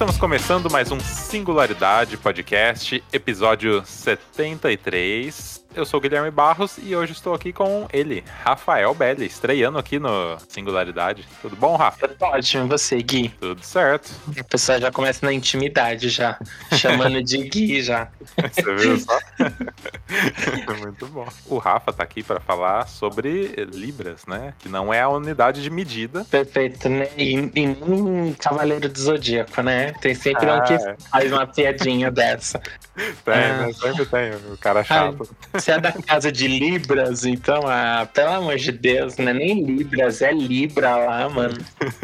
Estamos começando mais um Singularidade Podcast, episódio 73. Eu sou o Guilherme Barros e hoje estou aqui com ele, Rafael Belli, estreando aqui no Singularidade. Tudo bom, Rafa? Tudo ótimo, você, Gui? Tudo certo. O pessoal já começa na intimidade já, chamando de Gui já. Você viu só? Muito bom. O Rafa tá aqui para falar sobre Libras, né? Que não é a unidade de medida. Perfeito, né? E, e nem Cavaleiro do Zodíaco, né? Tem sempre ah, um que é. faz uma piadinha dessa. Tem, ah. né? Sempre tem, o cara chato. Ai. Você é da casa de Libras, então, ah, pelo amor de Deus, não é nem Libras, é Libra lá, mano.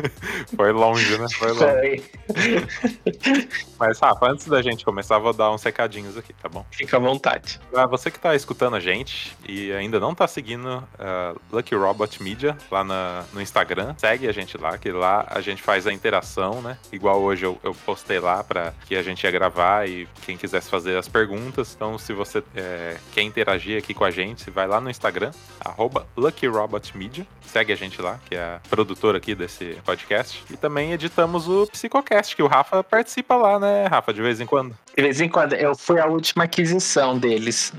Foi longe, né? Foi longe. Foi. Mas, Rafa, antes da gente começar, vou dar uns recadinhos aqui, tá bom? Fica à vontade. Pra você que tá escutando a gente e ainda não tá seguindo uh, Lucky Robot Media lá na, no Instagram, segue a gente lá, que lá a gente faz a interação, né? Igual hoje eu, eu postei lá pra que a gente ia gravar e quem quisesse fazer as perguntas. Então, se você é, quer interagir, interagir aqui com a gente, você vai lá no Instagram, LuckyRobotMedia, segue a gente lá, que é a produtora aqui desse podcast. E também editamos o Psicocast, que o Rafa participa lá, né, Rafa, de vez em quando. De vez em quando, eu fui a última aquisição deles.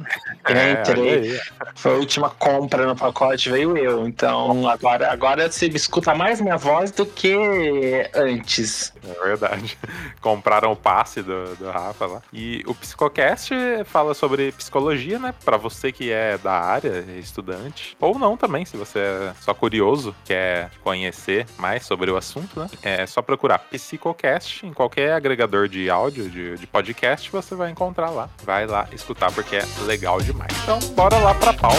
Eu é, entrei, foi a última compra no pacote, veio eu. Então agora, agora você escuta mais minha voz do que antes. É verdade. Compraram o passe do, do Rafa lá. E o Psicocast fala sobre psicologia, né? Pra você que é da área, estudante. Ou não também, se você é só curioso, quer conhecer mais sobre o assunto, né? É só procurar Psicocast em qualquer agregador de áudio, de, de podcast você vai encontrar lá. Vai lá escutar porque é legal demais. Então, bora lá pra pauta.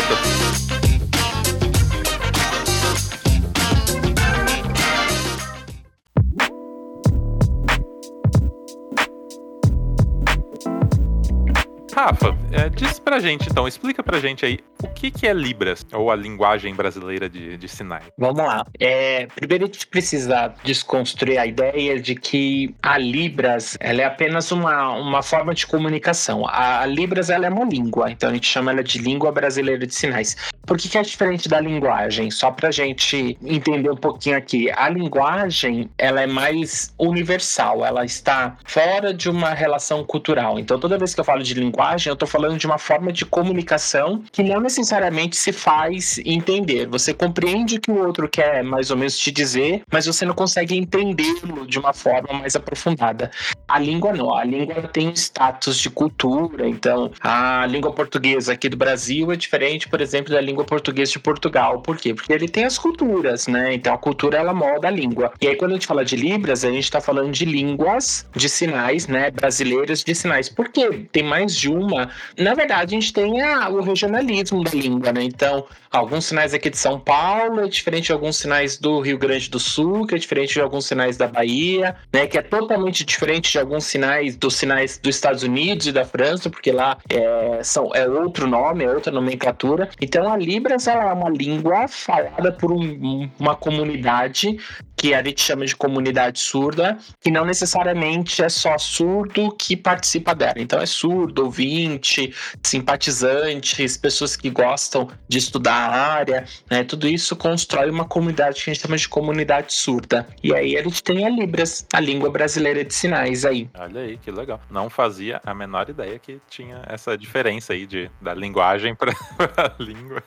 Rafa, é, diz pra gente então, explica pra gente aí o que, que é Libras, ou a linguagem brasileira de, de sinais. Vamos lá. É, primeiro a gente precisa desconstruir a ideia de que a Libras ela é apenas uma, uma forma de comunicação. A, a Libras ela é uma língua, então a gente chama ela de língua brasileira de sinais. Por que, que é diferente da linguagem? Só pra gente entender um pouquinho aqui. A linguagem ela é mais universal, ela está fora de uma relação cultural. Então toda vez que eu falo de linguagem, eu estou falando de uma forma de comunicação que não necessariamente se faz entender. Você compreende o que o outro quer mais ou menos te dizer, mas você não consegue entendê-lo de uma forma mais aprofundada. A língua não, a língua tem status de cultura, então a língua portuguesa aqui do Brasil é diferente, por exemplo, da língua portuguesa de Portugal. Por quê? Porque ele tem as culturas, né? Então a cultura ela molda a língua. E aí quando a gente fala de Libras, a gente está falando de línguas de sinais, né, brasileiras de sinais. Por quê? Tem mais de uma, na verdade, a gente tem a, o regionalismo da língua, né? Então, alguns sinais aqui de São Paulo é diferente de alguns sinais do Rio Grande do Sul, que é diferente de alguns sinais da Bahia, né? Que é totalmente diferente de alguns sinais dos sinais dos Estados Unidos e da França, porque lá é, são, é outro nome, é outra nomenclatura. Então, a Libras é uma língua falada por um, uma comunidade que a gente chama de comunidade surda, que não necessariamente é só surdo que participa dela. Então é surdo, ouvinte, simpatizantes, pessoas que gostam de estudar a área, né? Tudo isso constrói uma comunidade que a gente chama de comunidade surda. E aí a gente tem a Libras, a língua brasileira de sinais aí. Olha aí, que legal. Não fazia a menor ideia que tinha essa diferença aí de, da linguagem para a língua.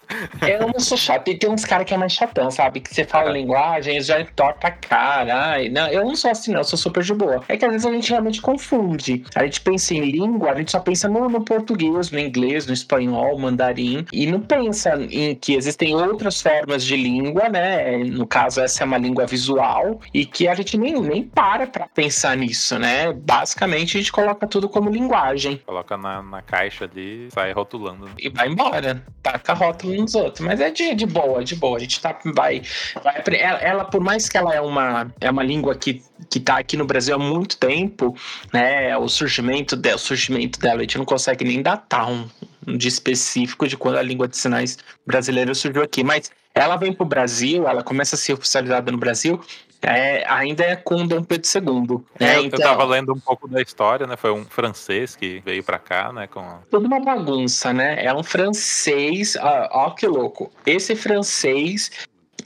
Eu não sou chato, e tem uns caras que é mais chatão, sabe? Que você fala é. linguagem, eles já entortam pra cara. Ai, não, eu não sou assim, não, eu sou super de boa. É que às vezes a gente realmente confunde. A gente pensa em língua, a gente só pensa no, no português, no inglês, no espanhol, mandarim, e não pensa em que existem outras formas de língua, né? No caso, essa é uma língua visual, e que a gente nem, nem para pra pensar nisso, né? Basicamente, a gente coloca tudo como linguagem. Coloca na, na caixa ali sai rotulando. E vai embora. Taca rótulo nos outros. Mas é de, de boa, de boa. A gente tá, vai, vai ela, ela, por mais que ela é uma, é uma língua que que está aqui no Brasil há muito tempo, né? O surgimento dela, o surgimento dela, a gente não consegue nem datar um, um de específico de quando a língua de sinais brasileira surgiu aqui, mas ela vem para o Brasil, ela começa a ser oficializada no Brasil é, ainda é com Dom Pedro II. Né? É, então, eu tava lendo um pouco da história, né? Foi um francês que veio para cá, né? Com... Tudo uma bagunça, né? É um francês, ó, ó que louco. Esse francês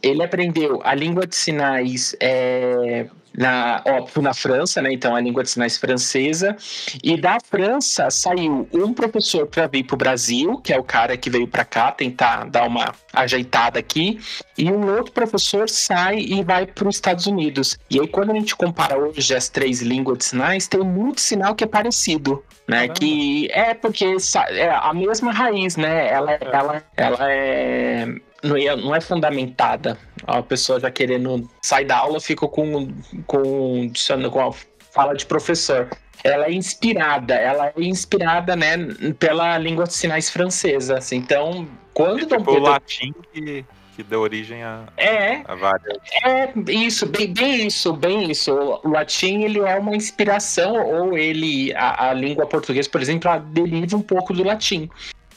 ele aprendeu a língua de sinais é, na, óbvio, na França, né? Então a língua de sinais francesa. E da França saiu um professor para vir para o Brasil, que é o cara que veio para cá tentar dar uma ajeitada aqui, e um outro professor sai e vai para os Estados Unidos. E aí quando a gente compara hoje as três línguas de sinais, tem muito sinal que é parecido, né? Que é porque é a mesma raiz, né? Ela, é. ela, ela é não é, não é fundamentada. A pessoa já querendo sair da aula fica com, com, com a fala de professor. Ela é inspirada, ela é inspirada, né, pela língua de sinais francesa. Assim. Então, quando é Dom tipo Pedro... o latim que, que deu origem a, é, a várias. É isso, bem, bem isso, bem isso. O latim ele é uma inspiração ou ele a, a língua portuguesa, por exemplo, ela deriva um pouco do latim,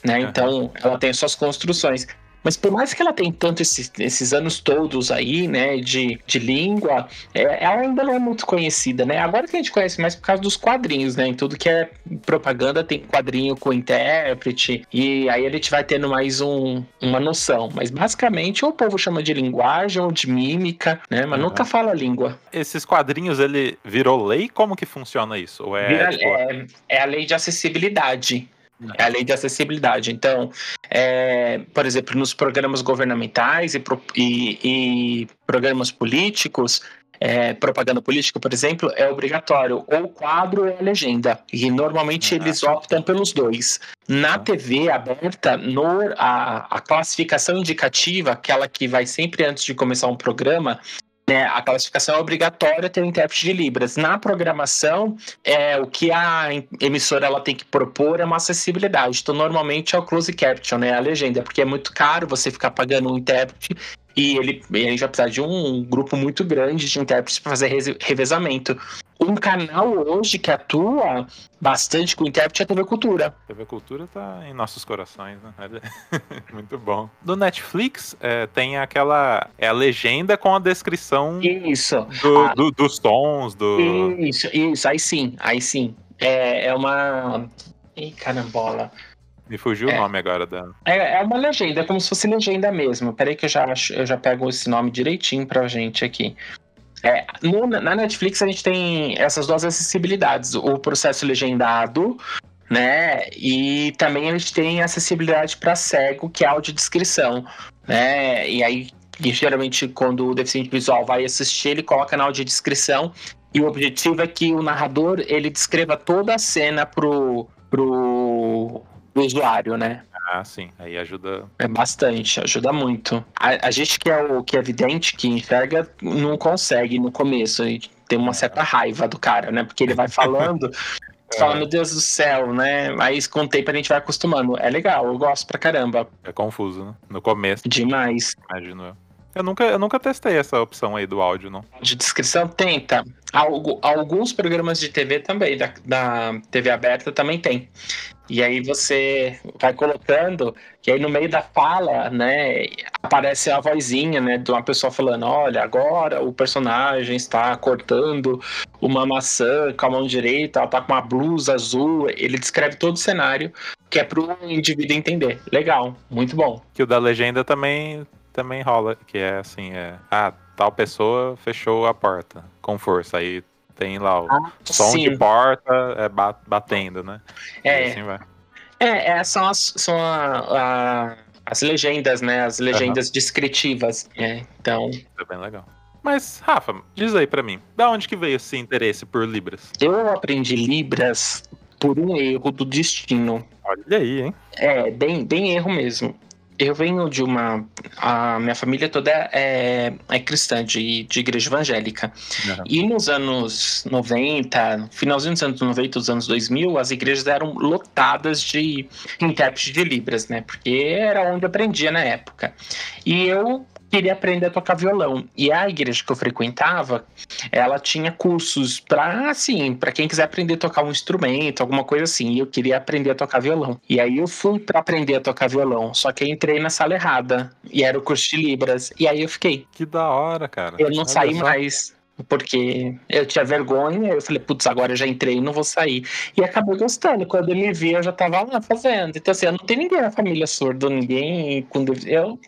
né? Uhum. Então, ela tem suas construções. Mas por mais que ela tenha tanto esses, esses anos todos aí, né, de, de língua, é, ela ainda não é muito conhecida, né? Agora que a gente conhece mais por causa dos quadrinhos, né? Em tudo que é propaganda tem quadrinho com intérprete, e aí a gente vai tendo mais um, uma noção. Mas basicamente ou o povo chama de linguagem ou de mímica, né? Mas uhum. nunca fala língua. Esses quadrinhos, ele virou lei? Como que funciona isso? Ou é, Vira, tipo... é, é a lei de acessibilidade. É a lei de acessibilidade. Então, é, por exemplo, nos programas governamentais e, e, e programas políticos, é, propaganda política, por exemplo, é obrigatório ou o quadro ou a legenda. E normalmente ah, eles optam pelos dois. Na. TV aberta, no, a, a classificação indicativa, aquela que vai sempre antes de começar um programa, né, a classificação é obrigatória ter um intérprete de Libras. Na programação, é, o que a emissora ela tem que propor é uma acessibilidade. Então, normalmente é o close caption, né, a legenda, porque é muito caro você ficar pagando um intérprete e ele, ele vai precisar de um grupo muito grande de intérpretes para fazer revezamento. Um canal hoje que atua bastante com intérprete é a TV Cultura. TV Cultura tá em nossos corações, né? muito bom. Do Netflix é, tem aquela. É a legenda com a descrição isso. Do, ah, do, dos tons. Do... Isso, isso, aí sim, aí sim. É, é uma. Ih, carambola. Me fugiu é, o nome agora da. É, é uma legenda, é como se fosse legenda mesmo. Peraí que eu já, eu já pego esse nome direitinho pra gente aqui. É, no, na Netflix a gente tem essas duas acessibilidades: o processo legendado, né? E também a gente tem acessibilidade para cego, que é audiodescrição, né? E aí, geralmente, quando o deficiente visual vai assistir, ele coloca na audiodescrição. E o objetivo é que o narrador ele descreva toda a cena pro, pro do usuário, né? Ah, sim. Aí ajuda. É bastante, ajuda muito. A, a gente que é o que é evidente, que enxerga, não consegue no começo. E tem uma certa raiva do cara, né? Porque ele vai falando. Você fala, é. meu Deus do céu, né? Aí com o tempo a gente vai acostumando. É legal, eu gosto pra caramba. É confuso, né? No começo. Demais. Imagino eu. Eu nunca, eu nunca testei essa opção aí do áudio, não. De descrição tenta. Alguns programas de TV também, da, da TV aberta também tem. E aí você vai colocando, e aí no meio da fala, né, aparece a vozinha, né, de uma pessoa falando, olha, agora o personagem está cortando uma maçã com a mão direita, ela tá com uma blusa azul, ele descreve todo o cenário, que é pro indivíduo entender. Legal, muito bom. Que o da legenda também também rola, que é assim, é, ah, tal pessoa fechou a porta com força, aí tem lá o ah, som sim. de porta é, batendo, né? É, assim é, é, são as, são a, a, as legendas, né? As legendas uhum. descritivas, né? Então... É bem legal. Mas, Rafa, diz aí para mim, da onde que veio esse interesse por Libras? Eu aprendi Libras por um erro do destino. Olha aí, hein? É, bem, bem erro mesmo eu venho de uma. A minha família toda é, é cristã, de, de igreja evangélica. Uhum. E nos anos 90, finalzinho dos anos 90, dos anos 2000, as igrejas eram lotadas de intérpretes de Libras, né? Porque era onde eu aprendia na época. E eu queria aprender a tocar violão. E a igreja que eu frequentava, ela tinha cursos para assim, para quem quiser aprender a tocar um instrumento, alguma coisa assim. E eu queria aprender a tocar violão. E aí eu fui para aprender a tocar violão, só que eu entrei na sala errada e era o curso de libras. E aí eu fiquei. Que da hora, cara. Eu não Olha saí só. mais porque eu tinha vergonha, eu falei, putz, agora eu já entrei, não vou sair. E acabei gostando. Quando eu me vi, eu já tava lá fazendo. Então, assim, eu não tenho ninguém na família surdo, ninguém. Quando eu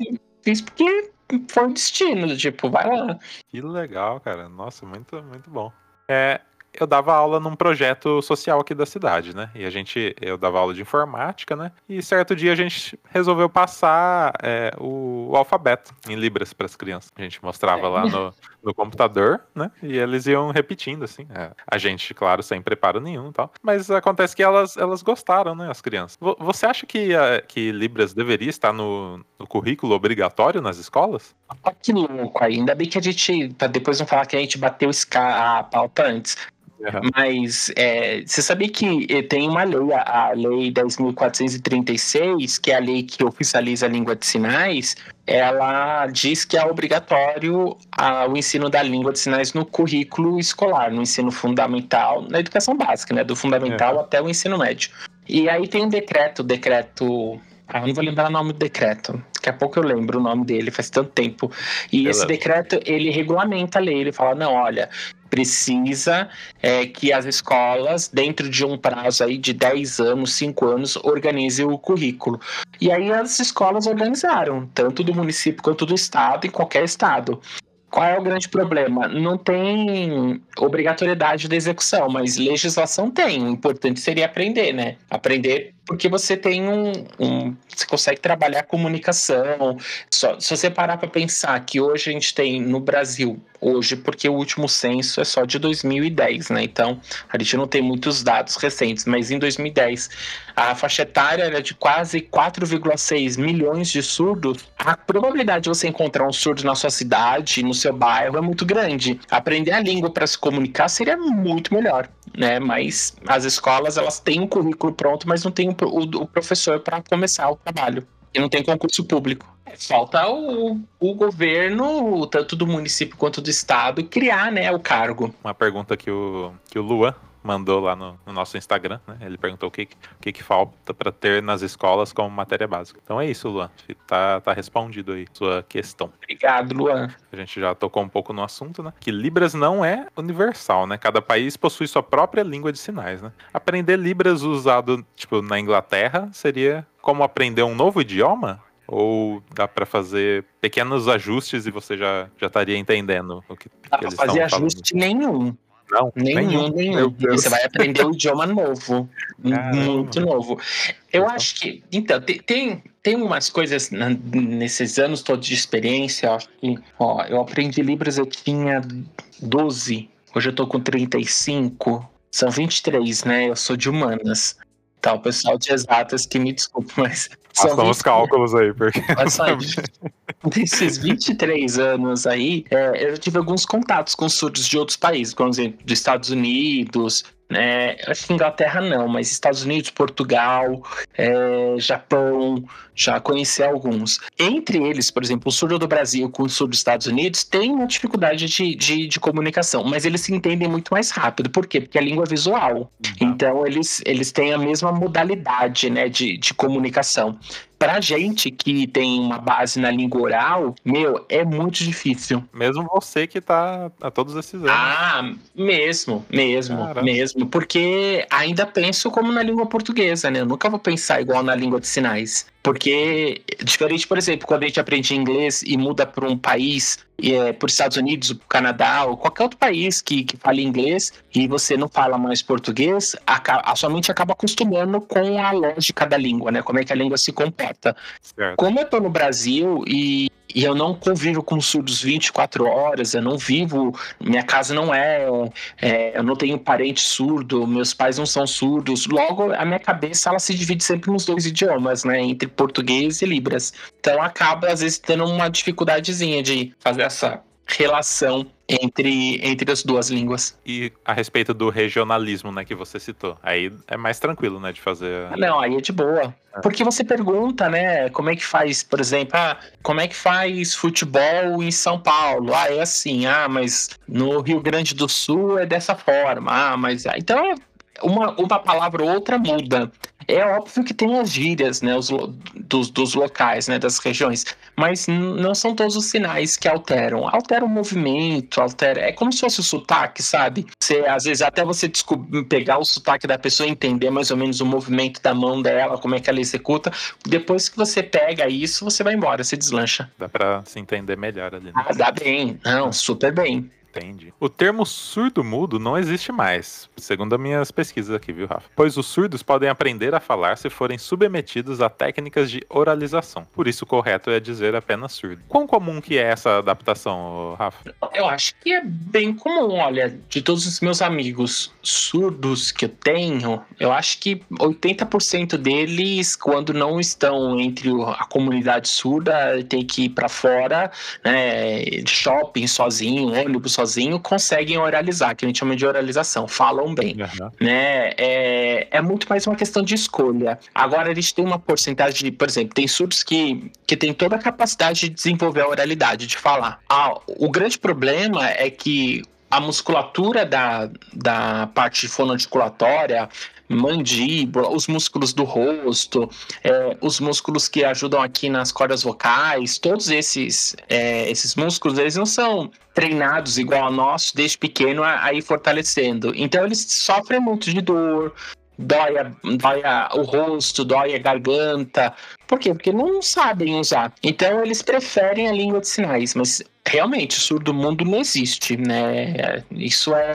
fiz porque foi o destino, tipo, vai lá. Que legal, cara. Nossa, muito, muito bom. É, eu dava aula num projeto social aqui da cidade, né? E a gente, eu dava aula de informática, né? E certo dia a gente resolveu passar é, o, o, alfabeto em libras para as crianças. A gente mostrava lá no, no, computador, né? E eles iam repetindo, assim. É, a gente, claro, sem preparo nenhum e tal. Mas acontece que elas, elas gostaram, né? As crianças. Você acha que, que libras deveria estar no, no currículo obrigatório nas escolas? Olha que louco aí. Ainda bem que a gente, pra depois não falar que a gente bateu a pauta antes. Uhum. Mas é, você sabia que eh, tem uma lei, a Lei 10.436, que é a lei que oficializa a língua de sinais, ela diz que é obrigatório a, o ensino da língua de sinais no currículo escolar, no ensino fundamental, na educação básica, né? Do fundamental uhum. até o ensino médio. E aí tem um decreto, decreto ah, não vou lembrar o nome do decreto. Daqui a pouco eu lembro o nome dele, faz tanto tempo. E esse decreto, ele regulamenta a lei. Ele fala, não, olha, precisa é, que as escolas, dentro de um prazo aí de 10 anos, 5 anos, organizem o currículo. E aí as escolas organizaram, tanto do município quanto do estado, em qualquer estado. Qual é o grande problema? Não tem obrigatoriedade da execução, mas legislação tem. O importante seria aprender, né? Aprender porque você tem um, um você consegue trabalhar comunicação. Só, se você parar para pensar que hoje a gente tem no Brasil, hoje, porque o último censo é só de 2010, né? Então a gente não tem muitos dados recentes, mas em 2010 a faixa etária era de quase 4,6 milhões de surdos. A probabilidade de você encontrar um surdo na sua cidade, no seu bairro, é muito grande. Aprender a língua para se comunicar seria muito melhor né? Mas as escolas elas têm um currículo pronto, mas não tem o, o, o professor para começar o trabalho. E não tem concurso público. Falta o, o governo, tanto do município quanto do estado, criar né, o cargo. Uma pergunta que o, que o Luan mandou lá no, no, nosso Instagram, né? Ele perguntou o que, o que, que falta para ter nas escolas como matéria básica. Então é isso, Luan. Tá, tá respondido aí sua questão. Obrigado, Luan. A gente já tocou um pouco no assunto, né? Que Libras não é universal, né? Cada país possui sua própria língua de sinais, né? Aprender Libras usado, tipo, na Inglaterra seria como aprender um novo idioma? Ou dá para fazer pequenos ajustes e você já, já estaria entendendo o que, dá que eles falando? Fazer ajuste nenhum. Não, nenhum, nenhum. Você vai aprender um idioma novo. Caramba. Muito novo. Eu acho que. Então, tem, tem umas coisas na, nesses anos todos de experiência. Eu acho que. Ó, eu aprendi Libras, eu tinha 12. Hoje eu tô com 35. São 23, né? Eu sou de humanas. Tá, o pessoal de exatas que me desculpe, mas. Façam os cálculos aí, porque. Nesses 23 anos aí, é, eu tive alguns contatos com surdos de outros países, por exemplo, dos Estados Unidos, né? Acho que Inglaterra não, mas Estados Unidos, Portugal, é, Japão, já conheci alguns. Entre eles, por exemplo, o surdo do Brasil com o surdo dos Estados Unidos tem uma dificuldade de, de, de, comunicação, mas eles se entendem muito mais rápido. Por quê? Porque a língua é visual. Uhum. Então, eles, eles têm a mesma modalidade né, de, de comunicação pra gente que tem uma base na língua oral, meu, é muito difícil. Mesmo você que tá há todos esses anos. Ah, mesmo, mesmo, Caramba. mesmo. Porque ainda penso como na língua portuguesa, né? Eu nunca vou pensar igual na língua de sinais. Porque, diferente, por exemplo, quando a gente aprende inglês e muda para um país, é, por Estados Unidos, para Canadá, ou qualquer outro país que, que fale inglês, e você não fala mais português, a, a sua mente acaba acostumando com a lógica da língua, né? Como é que a língua se comporta. Certo. Como eu estou no Brasil e e eu não convivo com surdos 24 horas, eu não vivo, minha casa não é, é, eu não tenho parente surdo, meus pais não são surdos. Logo, a minha cabeça ela se divide sempre nos dois idiomas, né, entre português e Então acaba às vezes tendo uma dificuldadezinha de fazer essa relação entre, entre as duas línguas. E a respeito do regionalismo, né, que você citou, aí é mais tranquilo, né, de fazer. Ah, não, aí é de boa. É. Porque você pergunta, né, como é que faz, por exemplo, ah, como é que faz futebol em São Paulo? Ah, é assim, ah, mas no Rio Grande do Sul é dessa forma, ah, mas. Então, uma, uma palavra ou outra muda. É óbvio que tem as gírias, né, os, dos, dos locais, né, das regiões, mas não são todos os sinais que alteram. Altera o movimento, altera. É como se fosse o sotaque, sabe? Você, às vezes, até você pegar o sotaque da pessoa e entender mais ou menos o movimento da mão dela, como é que ela executa. Depois que você pega isso, você vai embora, você deslancha. Dá pra se entender melhor ali. Né? Ah, dá bem. Não, super bem. Entende. O termo surdo-mudo não existe mais, segundo as minhas pesquisas aqui, viu, Rafa? Pois os surdos podem aprender a falar se forem submetidos a técnicas de oralização. Por isso, o correto é dizer apenas surdo. Quão comum que é essa adaptação, Rafa? Eu acho que é bem comum. Olha, de todos os meus amigos surdos que eu tenho, eu acho que 80% deles, quando não estão entre a comunidade surda, tem que ir para fora, né, shopping sozinho, ônibus sozinho conseguem oralizar, que a gente chama de oralização, falam bem. Uhum. Né? É, é muito mais uma questão de escolha. Agora, a gente tem uma porcentagem de, por exemplo, tem surdos que, que tem toda a capacidade de desenvolver a oralidade, de falar. Ah, o grande problema é que a musculatura da, da parte fonoarticulatória mandíbula, os músculos do rosto, é, os músculos que ajudam aqui nas cordas vocais, todos esses, é, esses músculos, eles não são treinados igual a nós desde pequeno a, ir fortalecendo. Então eles sofrem muito de dor, dói, a, dói a, o rosto, dói a garganta. Por quê? Porque não sabem usar. Então eles preferem a língua de sinais, mas realmente o surdo mundo não existe, né? Isso é,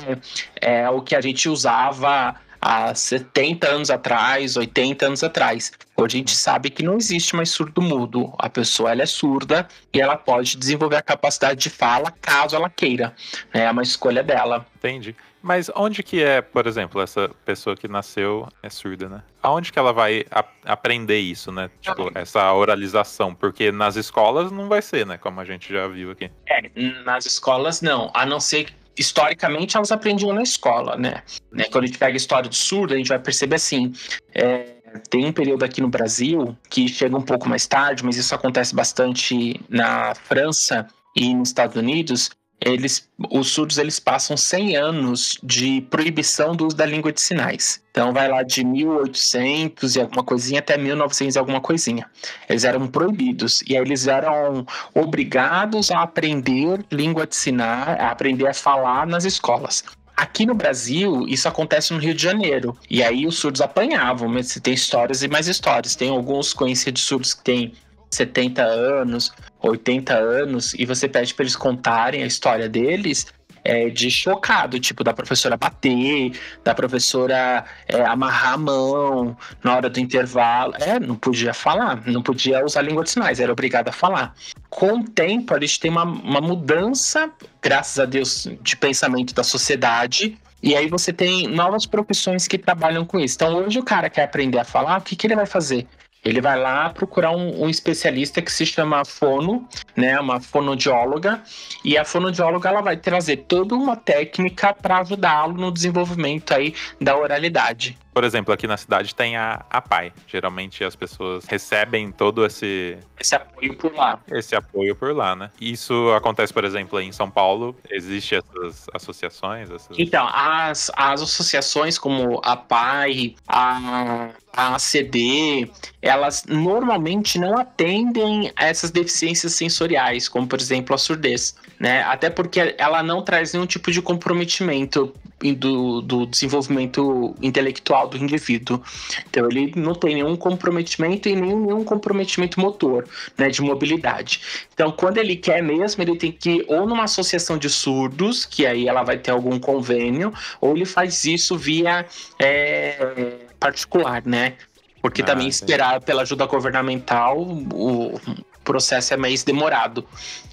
é o que a gente usava há 70 anos atrás, 80 anos atrás. Hoje a gente sabe que não existe mais surdo mudo. A pessoa ela é surda e ela pode desenvolver a capacidade de fala caso ela queira. É uma escolha dela. Entendi. Mas onde que é, por exemplo, essa pessoa que nasceu é surda, né? Aonde que ela vai a aprender isso, né? Tipo, essa oralização? Porque nas escolas não vai ser, né? Como a gente já viu aqui. É, nas escolas não. A não ser historicamente elas aprendiam na escola, né? né? Quando a gente pega a história do surdo, a gente vai perceber assim. É, tem um período aqui no Brasil que chega um pouco mais tarde, mas isso acontece bastante na França e nos Estados Unidos, eles, os surdos eles passam 100 anos de proibição do uso da língua de sinais. Então vai lá de 1800 e alguma coisinha até 1900 e alguma coisinha. Eles eram proibidos e aí eles eram obrigados a aprender língua de sinais, a aprender a falar nas escolas. Aqui no Brasil, isso acontece no Rio de Janeiro. E aí os surdos apanhavam, mas tem histórias e mais histórias. Tem alguns conhecidos surdos que têm 70 anos, 80 anos, e você pede para eles contarem a história deles, é, de chocado, tipo, da professora bater, da professora é, amarrar a mão na hora do intervalo. É, não podia falar, não podia usar língua de sinais, era obrigada a falar. Com o tempo, a gente tem uma, uma mudança, graças a Deus, de pensamento da sociedade. E aí você tem novas profissões que trabalham com isso. Então hoje o cara quer aprender a falar, o que, que ele vai fazer? Ele vai lá procurar um, um, especialista que se chama fono, né, uma fonodióloga, e a fonodióloga ela vai trazer toda uma técnica para ajudá-lo no desenvolvimento aí da oralidade. Por exemplo, aqui na cidade tem a, a PAI. Geralmente as pessoas recebem todo esse... Esse apoio por lá. Esse apoio por lá, né? Isso acontece, por exemplo, em São Paulo. Existem essas associações? Essas... Então, as, as associações como a PAI, a, a ACD, elas normalmente não atendem a essas deficiências sensoriais, como, por exemplo, a surdez. Né? Até porque ela não traz nenhum tipo de comprometimento do, do desenvolvimento intelectual do indivíduo. Então ele não tem nenhum comprometimento e nenhum, nenhum comprometimento motor, né, de mobilidade. Então quando ele quer mesmo, ele tem que ir ou numa associação de surdos, que aí ela vai ter algum convênio, ou ele faz isso via é, particular, né? Porque ah, também esperar pela ajuda governamental, o processo é mais demorado.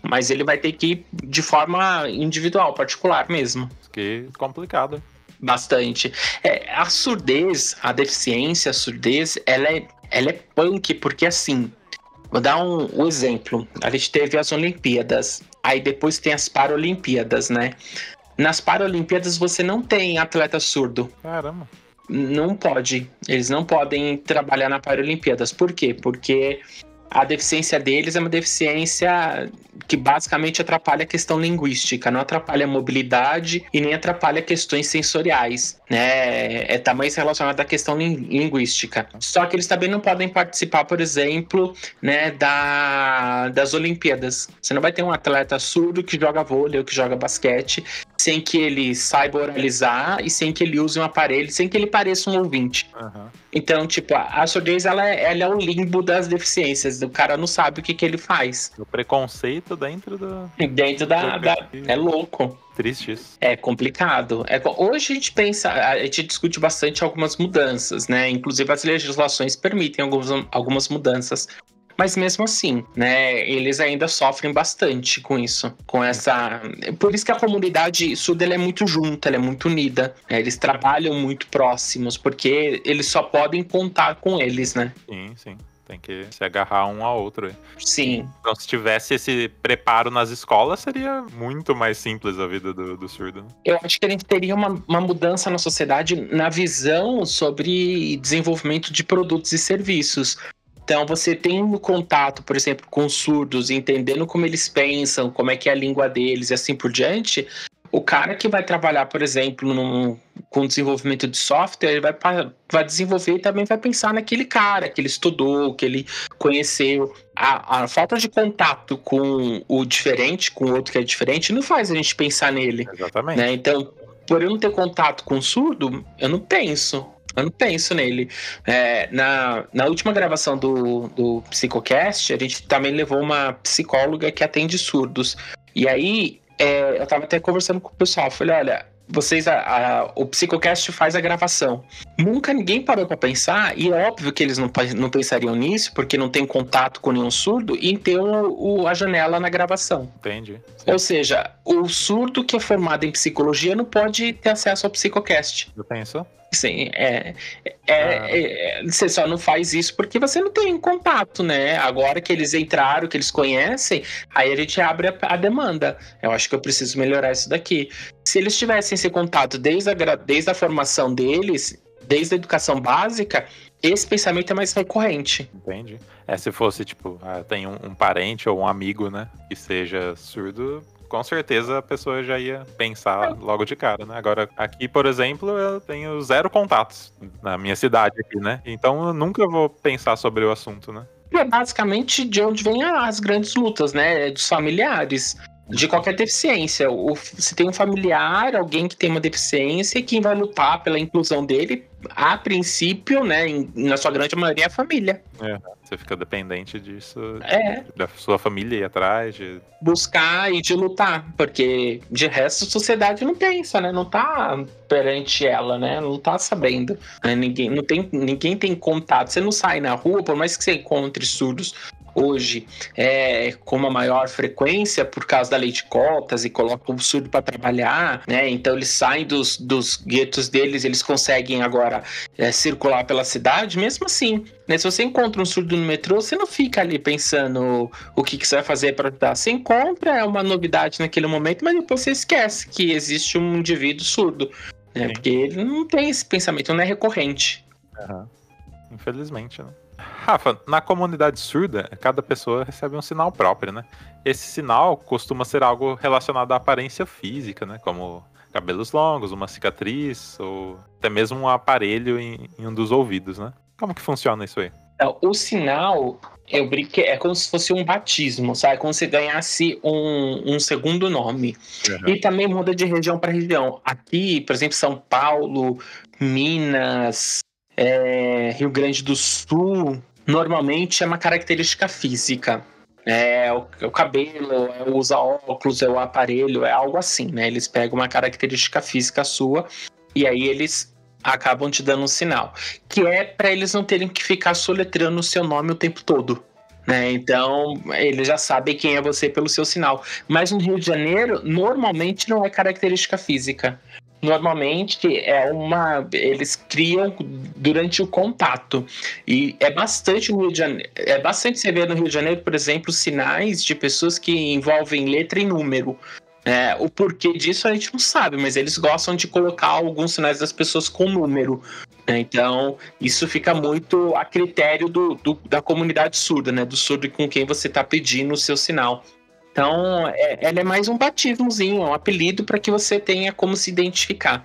Mas ele vai ter que ir de forma individual, particular mesmo. Que complicado. Bastante. É, a surdez, a deficiência, a surdez, ela é, ela é punk, porque assim, vou dar um, um exemplo. A gente teve as Olimpíadas, aí depois tem as Paralimpíadas, né? Nas Paralimpíadas você não tem atleta surdo. Caramba. Não pode. Eles não podem trabalhar na Paralimpíadas. Por quê? Porque a deficiência deles é uma deficiência que basicamente atrapalha a questão linguística, não atrapalha a mobilidade e nem atrapalha questões sensoriais, né? É tamanho relacionado à questão linguística. Só que eles também não podem participar, por exemplo, né, da, das Olimpíadas. Você não vai ter um atleta surdo que joga vôlei ou que joga basquete sem que ele saiba oralizar e sem que ele use um aparelho, sem que ele pareça um ouvinte. Uhum. Então, tipo, a surdez, ela, é, ela é o limbo das deficiências. O cara não sabe o que, que ele faz. O preconceito dentro do... Dentro da... da... É louco. Triste isso. É complicado. É, hoje a gente pensa, a gente discute bastante algumas mudanças, né? Inclusive as legislações permitem algumas, algumas mudanças mas mesmo assim, né, eles ainda sofrem bastante com isso, com essa. Por isso que a comunidade sul é muito junta, ela é muito unida. Né? Eles trabalham muito próximos, porque eles só podem contar com eles, né? Sim, sim. Tem que se agarrar um ao outro. Sim. Então, se tivesse esse preparo nas escolas, seria muito mais simples a vida do, do surdo. Né? Eu acho que a gente teria uma, uma mudança na sociedade na visão sobre desenvolvimento de produtos e serviços. Então, você tem um contato, por exemplo, com surdos, entendendo como eles pensam, como é que é a língua deles e assim por diante. O cara que vai trabalhar, por exemplo, num, com desenvolvimento de software, ele vai, vai desenvolver e também vai pensar naquele cara que ele estudou, que ele conheceu. A, a falta de contato com o diferente, com o outro que é diferente, não faz a gente pensar nele. Exatamente. Né? Então, por eu não ter contato com o surdo, eu não penso. Eu não penso nele. É, na, na última gravação do, do Psicocast, a gente também levou uma psicóloga que atende surdos. E aí, é, eu tava até conversando com o pessoal. Falei, olha, vocês, a, a, o Psicocast faz a gravação. Nunca ninguém parou para pensar, e é óbvio que eles não, não pensariam nisso, porque não tem contato com nenhum surdo, em ter o, o a janela na gravação. Entendi. Sim. Ou seja, o surdo que é formado em psicologia não pode ter acesso ao Psicocast. Eu penso. Sim, é, é, ah. é, Você só não faz isso porque você não tem contato, né? Agora que eles entraram, que eles conhecem, aí a gente abre a, a demanda. Eu acho que eu preciso melhorar isso daqui. Se eles tivessem esse contato desde a, desde a formação deles, desde a educação básica, esse pensamento é mais recorrente. Entendi. É, se fosse, tipo, ah, tem um, um, parente ou um amigo, né, que seja surdo, com certeza a pessoa já ia pensar logo de cara, né? Agora, aqui, por exemplo, eu tenho zero contatos na minha cidade aqui, né? Então eu nunca vou pensar sobre o assunto, né? É basicamente de onde vêm as grandes lutas, né? Dos familiares de qualquer deficiência. O, se tem um familiar, alguém que tem uma deficiência, quem vai lutar pela inclusão dele, a princípio, né, em, na sua grande maioria, é a família. É, você fica dependente disso, é. da sua família ir atrás, de... Buscar e de lutar, porque de resto a sociedade não pensa, né, não tá perante ela, né, não tá sabendo. Né? Ninguém, não tem, ninguém tem contato, você não sai na rua, por mais que você encontre surdos hoje é, com uma maior frequência por causa da lei de cotas e colocam o surdo para trabalhar, né? Então eles saem dos, dos guetos deles, eles conseguem agora é, circular pela cidade, mesmo assim. Né? Se você encontra um surdo no metrô, você não fica ali pensando o que, que você vai fazer para ajudar. Você encontra, é uma novidade naquele momento, mas depois você esquece que existe um indivíduo surdo. Né? Porque ele não tem esse pensamento, não é recorrente. Uhum. Infelizmente, né? Rafa, na comunidade surda, cada pessoa recebe um sinal próprio, né? Esse sinal costuma ser algo relacionado à aparência física, né? Como cabelos longos, uma cicatriz, ou até mesmo um aparelho em, em um dos ouvidos, né? Como que funciona isso aí? É, o sinal, eu brinquei, é como se fosse um batismo, sabe? Como se ganhasse um, um segundo nome. Uhum. E também muda de região para região. Aqui, por exemplo, São Paulo, Minas, é, Rio Grande do Sul, normalmente é uma característica física. É o, o, cabelo, é usar óculos, é o aparelho, é algo assim, né? Eles pegam uma característica física sua e aí eles acabam te dando um sinal. Que é para eles não terem que ficar soletrando o seu nome o tempo todo. Né? Então, eles já sabem quem é você pelo seu sinal. Mas no Rio de Janeiro, normalmente não é característica física normalmente é uma eles criam durante o contato e é bastante no Rio de Janeiro, é bastante você vê no Rio de Janeiro, por exemplo, sinais de pessoas que envolvem letra e número. É, o porquê disso a gente não sabe, mas eles gostam de colocar alguns sinais das pessoas com número. Né? Então, isso fica muito a critério do, do, da comunidade surda, né? Do surdo com quem você está pedindo o seu sinal. Então, é, ela é mais um batismozinho, um apelido para que você tenha como se identificar.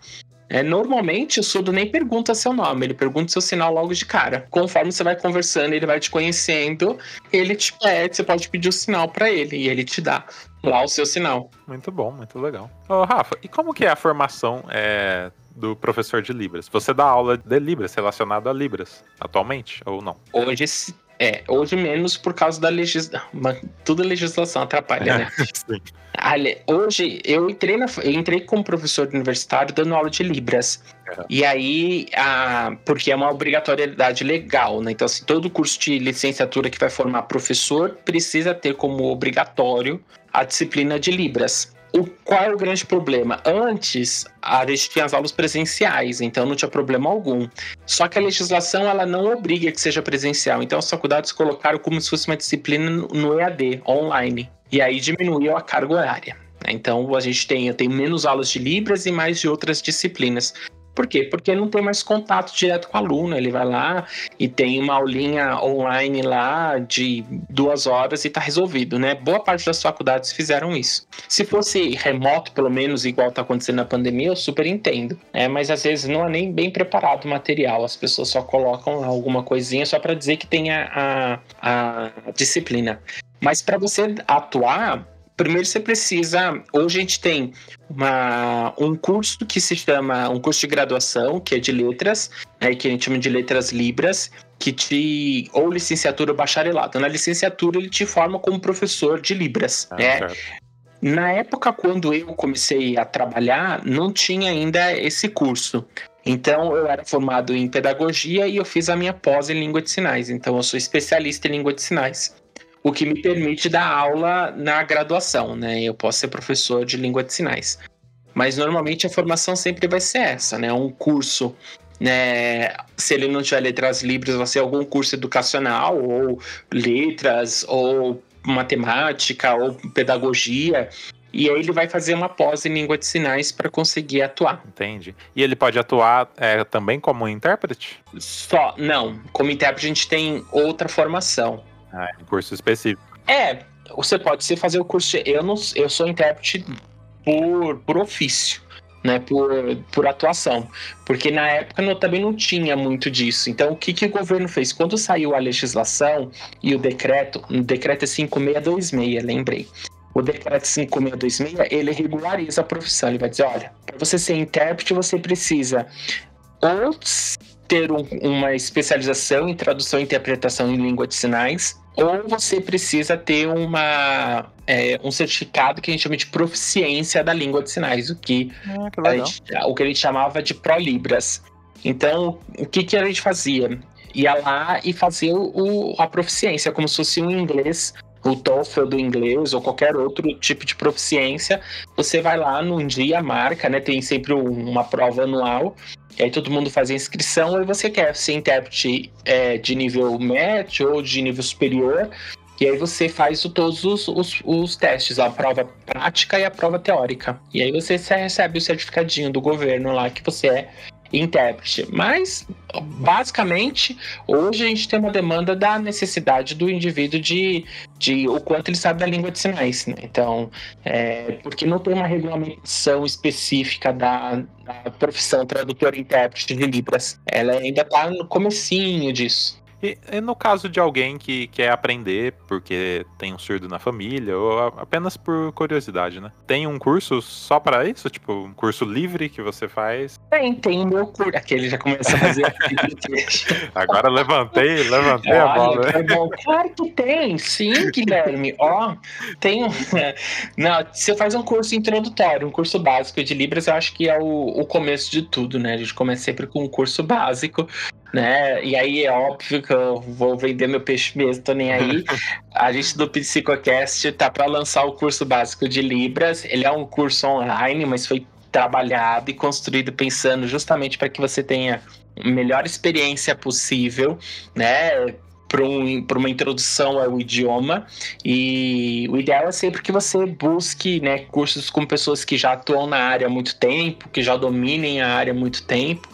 É, normalmente o surdo nem pergunta seu nome, ele pergunta seu sinal logo de cara. Conforme você vai conversando, ele vai te conhecendo, ele te pede, você pode pedir o sinal para ele e ele te dá lá o seu sinal. Muito bom, muito legal. Ô, Rafa, e como que é a formação é, do professor de Libras? Você dá aula de Libras relacionada a Libras atualmente ou não? Hoje é, hoje menos por causa da legislação. Tudo legislação atrapalha, né? Sim. Hoje eu entrei, na, eu entrei como professor universitário dando aula de Libras. Uhum. E aí, a, porque é uma obrigatoriedade legal, né? Então, assim, todo curso de licenciatura que vai formar professor precisa ter como obrigatório a disciplina de Libras. O, qual é o grande problema? Antes, a gente tinha as aulas presenciais, então não tinha problema algum. Só que a legislação ela não obriga que seja presencial. Então as faculdades colocaram como se fosse uma disciplina no EAD, online. E aí diminuiu a carga horária. Então a gente tem, tem menos aulas de Libras e mais de outras disciplinas. Por quê? Porque não tem mais contato direto com o aluno. Ele vai lá e tem uma aulinha online lá de duas horas e está resolvido, né? Boa parte das faculdades fizeram isso. Se fosse remoto, pelo menos, igual está acontecendo na pandemia, eu super entendo. É, mas às vezes não é nem bem preparado o material. As pessoas só colocam lá alguma coisinha só para dizer que tem a, a, a disciplina. Mas para você atuar, primeiro você precisa. Hoje a gente tem uma, um curso que se chama. Um curso de graduação, que é de letras, né, que a gente chama de letras libras, que te. ou licenciatura ou bacharelado. Na licenciatura, ele te forma como professor de Libras. Ah, né? Na época, quando eu comecei a trabalhar, não tinha ainda esse curso. Então, eu era formado em pedagogia e eu fiz a minha pós em língua de sinais. Então, eu sou especialista em língua de sinais o que me permite dar aula na graduação, né? Eu posso ser professor de língua de sinais. Mas normalmente a formação sempre vai ser essa, né? Um curso, né? Se ele não tiver letras livres, vai ser algum curso educacional, ou letras, ou matemática, ou pedagogia. E aí ele vai fazer uma pós em língua de sinais para conseguir atuar. Entende. E ele pode atuar é, também como intérprete? Só, não. Como intérprete a gente tem outra formação. Ah, um curso específico. É, você pode ser fazer o curso. Eu não, eu sou intérprete por, por ofício, né? Por, por atuação. Porque na época não, também não tinha muito disso. Então, o que, que o governo fez? Quando saiu a legislação e o decreto, o decreto é 5626, lembrei. O decreto 5626, ele regulariza a profissão. Ele vai dizer, olha, para você ser intérprete, você precisa ou ter um, uma especialização em tradução e interpretação em língua de sinais, ou você precisa ter uma, é, um certificado que a gente chama de proficiência da língua de sinais, o que, ah, que a gente, o que a gente chamava de Prolibras. Então, o que, que a gente fazia? Ia lá e fazia o, a proficiência, como se fosse um inglês o TOEFL do inglês ou qualquer outro tipo de proficiência, você vai lá num dia, marca, né? Tem sempre uma prova anual, e aí todo mundo faz a inscrição, e você quer ser intérprete é, de nível médio ou de nível superior, e aí você faz todos os, os, os, testes, a prova prática e a prova teórica. E aí você recebe o certificadinho do governo lá que você é intérprete. Mas, basicamente, hoje a gente tem uma demanda da necessidade do indivíduo de, de o quanto ele sabe da língua de sinais. Né? Então, é, porque não tem uma regulamentação específica da, da profissão tradutor-intérprete de Libras. Ela ainda está no comecinho disso. E, e, no caso de alguém que quer aprender porque tem um surdo na família, ou apenas por curiosidade, né? Tem um curso só para isso? Tipo, um curso livre que você faz? Tem, tem o meu curso. Aquele já começa a fazer. Agora levantei, levantei Olha, a bola. É bom. Claro que tem, sim, Guilherme. Ó, tem um. Não, você faz um curso introdutório, um curso básico de Libras, eu acho que é o, o começo de tudo, né? A gente começa sempre com um curso básico né? E aí é óbvio que eu vou vender meu peixe mesmo, tô nem aí. A gente do Psicocast tá para lançar o curso básico de Libras. Ele é um curso online, mas foi trabalhado e construído pensando justamente para que você tenha a melhor experiência possível, né? para um, uma introdução ao idioma. E o ideal é sempre que você busque né, cursos com pessoas que já atuam na área há muito tempo, que já dominem a área há muito tempo,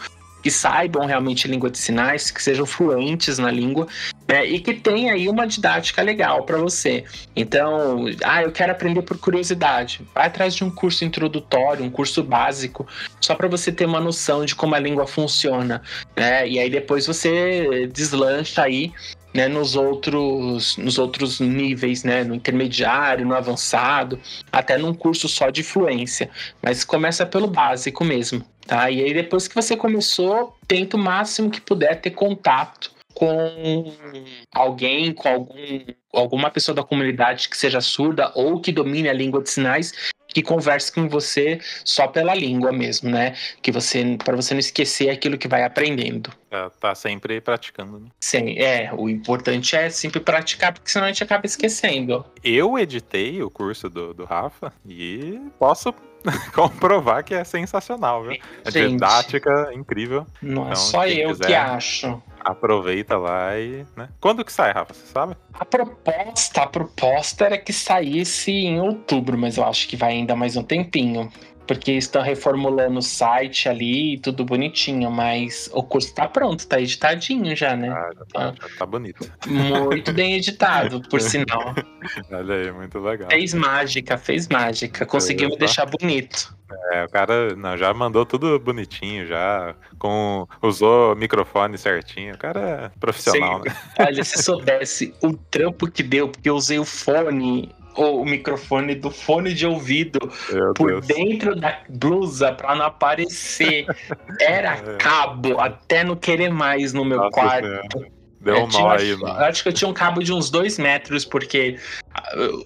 que saibam realmente língua de sinais, que sejam fluentes na língua né, e que tenha aí uma didática legal para você. Então, ah, eu quero aprender por curiosidade. Vai atrás de um curso introdutório, um curso básico, só para você ter uma noção de como a língua funciona. Né? E aí depois você deslancha aí né, nos outros nos outros níveis, né, no intermediário, no avançado, até num curso só de fluência, mas começa pelo básico mesmo, tá? E aí depois que você começou, tenta o máximo que puder ter contato com alguém, com algum, alguma pessoa da comunidade que seja surda ou que domine a língua de sinais, que converse com você só pela língua mesmo, né? Que você para você não esquecer aquilo que vai aprendendo. É, tá sempre praticando, né? Sim, é. O importante é sempre praticar, porque senão a gente acaba esquecendo. Eu editei o curso do, do Rafa e posso comprovar que é sensacional, viu? A didática incrível. Não é então, só eu quiser, que acho. Aproveita lá e. Né? Quando que sai, Rafa? Você sabe? A proposta, a proposta era que saísse em outubro, mas eu acho que vai ainda mais um tempinho. Porque estão reformulando o site ali, tudo bonitinho, mas o curso tá pronto, tá editadinho já, né? Ah, já tá, já tá bonito. Muito bem editado, por sinal. Olha aí, muito legal. Fez mágica, fez mágica. Conseguimos deixar bonito. É, o cara não, já mandou tudo bonitinho, já com usou o microfone certinho. O cara é profissional, Sim. né? Olha, se soubesse o trampo que deu, porque eu usei o fone o microfone do fone de ouvido Meu por Deus. dentro da blusa para não aparecer. Era é. cabo, até não querer mais no meu Nossa, quarto. Deu um mal aí, mano. Acho que eu tinha um cabo de uns dois metros, porque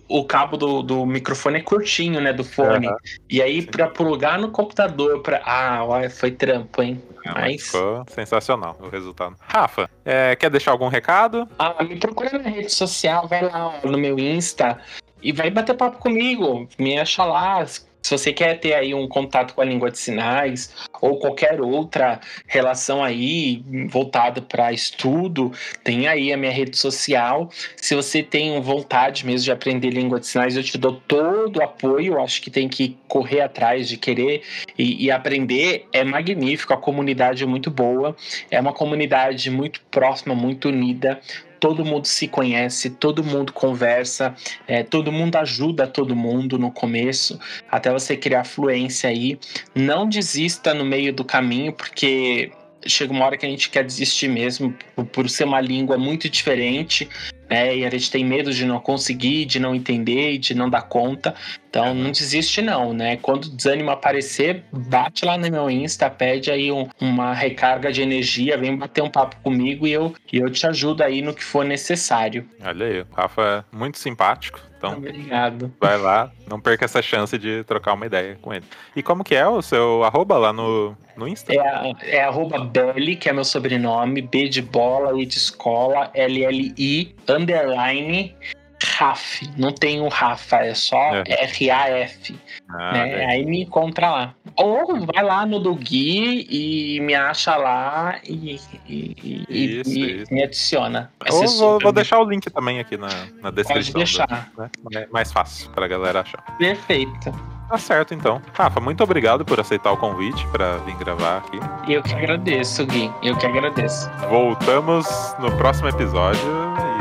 o cabo do, do microfone é curtinho, né? Do fone. E aí, Sim. pra plugar no computador, pra. Ah, olha, foi trampo, hein? É, mas... Ficou sensacional o resultado. Rafa, é, quer deixar algum recado? Ah, me procura na rede social, vai lá no meu Insta e vai bater papo comigo. Me acha lá. Se você quer ter aí um contato com a língua de sinais ou qualquer outra relação aí voltada para estudo, tem aí a minha rede social. Se você tem vontade mesmo de aprender língua de sinais, eu te dou todo o apoio. Acho que tem que correr atrás de querer e, e aprender. É magnífico, a comunidade é muito boa, é uma comunidade muito próxima, muito unida todo mundo se conhece, todo mundo conversa, é, todo mundo ajuda todo mundo no começo, até você criar fluência aí. Não desista no meio do caminho, porque chega uma hora que a gente quer desistir mesmo, por, ser uma língua muito diferente né? E a gente tem medo de não conseguir, de não entender, de não dar conta. Então não desiste não, né? Quando o desânimo aparecer, bate lá no meu Insta, pede aí um, uma recarga de energia, vem bater um papo comigo e eu, e eu te ajudo aí no que for necessário. Olha aí, o Rafa é muito simpático. Então, Obrigado. vai lá, não perca essa chance de trocar uma ideia com ele. E como que é o seu arroba lá no, no Insta? É, é arroba Belly, que é meu sobrenome, B de bola e de escola, L-L-I, underline, Raf. Não tem o Rafa, é só é. R-A-F. Ah, né? Aí me encontra lá. Ou vai lá no do Gui e me acha lá e, e, isso, e isso. me adiciona. Ou vou, vou, deixar o link também aqui na, na descrição. Pode deixar. Do, né? Mais fácil pra galera achar. Perfeito. Tá certo, então. Rafa, muito obrigado por aceitar o convite para vir gravar aqui. Eu que agradeço, Gui. Eu que agradeço. Voltamos no próximo episódio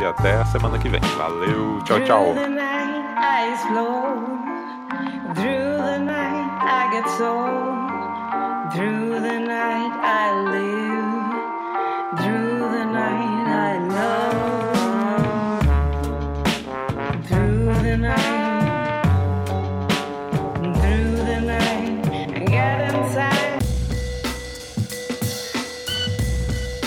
e até a semana que vem. Valeu, tchau, tchau. Through the night I live, through the night I love,